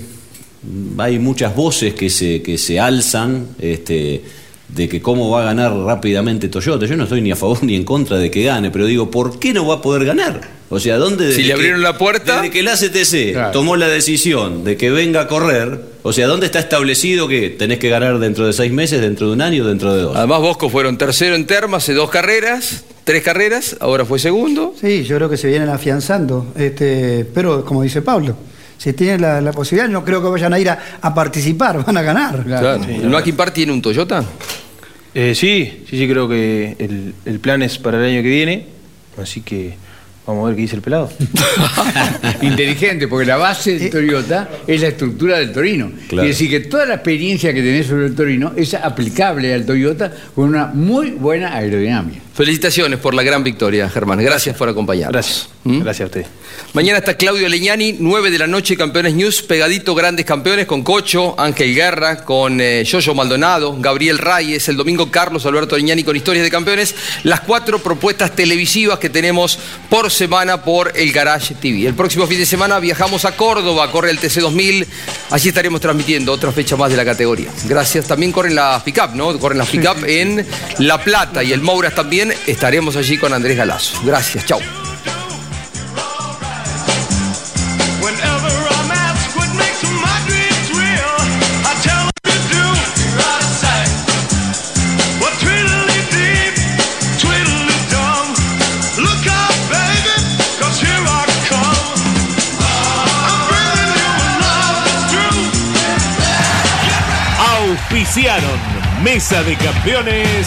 hay muchas voces que se, que se alzan este, de que cómo va a ganar rápidamente Toyota. Yo no estoy ni a favor ni en contra de que gane, pero digo, ¿por qué no va a poder ganar? O sea, ¿dónde Si le que- abrieron la puerta. Desde que el ACTC Claro. tomó la decisión de que venga a correr, o sea, ¿dónde está establecido que tenés que ganar dentro de seis meses, dentro de un año, dentro de dos? Además, Bosco fueron tercero en Terma hace dos carreras, tres carreras, ahora fue segundo. Sí, yo creo que se vienen afianzando. Este, pero como dice Pablo, si tienen la, la posibilidad, no creo que vayan a ir a, a participar, van a ganar. Claro. ¿El Mackin Park tiene un Toyota? Eh, sí, sí, sí, creo que el, el plan es para el año que viene, así que vamos a ver qué dice el pelado. Inteligente, porque la base del Toyota es la estructura del Torino. Claro. Es decir, que toda la experiencia que tenés sobre el Torino es aplicable al Toyota con una muy buena aerodinámica. Felicitaciones por la gran victoria, Germán. Gracias por acompañarnos. Gracias. ¿Mm? Gracias a usted. Mañana está Claudio Leñani, 9 de la noche, Campeones News, pegadito Grandes Campeones con Cocho, Ángel Guerra, con eh, Yoyo Maldonado, Gabriel Reyes, el domingo Carlos Alberto Leñani con historias de campeones, las cuatro propuestas televisivas que tenemos por semana por el Garage TV. El próximo fin de semana viajamos a Córdoba, corre el TC2000, allí estaremos transmitiendo otra fecha más de la categoría. Gracias, también corren las pick-up, ¿no? Corren las pick-up en La Plata y el Mouras también, estaremos allí con Andrés Galazo. Gracias, chao. Whenever I'm asked what makes my dreams real, I tell them to do right aside. Well, twiddly deep, twiddly dumb. Look out, baby, 'cause here I come. I'm bringing you a love that's true. Auspiciaron Mesa de Campeones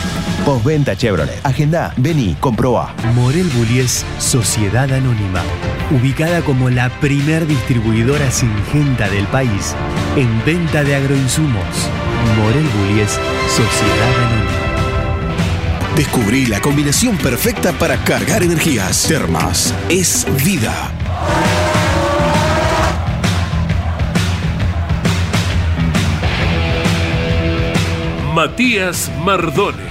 Postventa Chevrolet. Agenda, vení, comprobá. Morel Bullies Sociedad Anónima. Ubicada como la primer distribuidora singenta del país en venta de agroinsumos. Morel Bullies Sociedad Anónima. Descubrí la combinación perfecta para cargar energías. Termas es vida. Matías Mardones.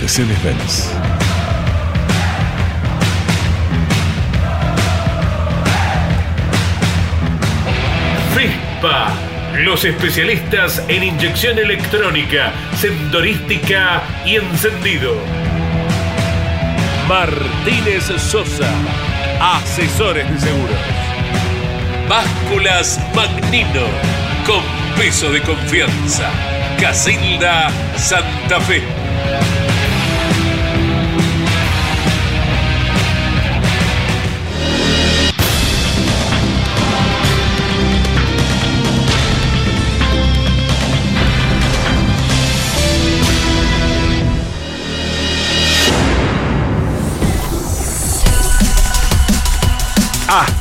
Mercedes-Benz. FISPA, los especialistas en inyección electrónica, sendorística y encendido. Martínez Sosa, asesores de seguros. Básculas Magnino, con peso de confianza. Casilda Santa Fe.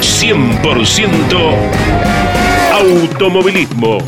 100% automovilismo.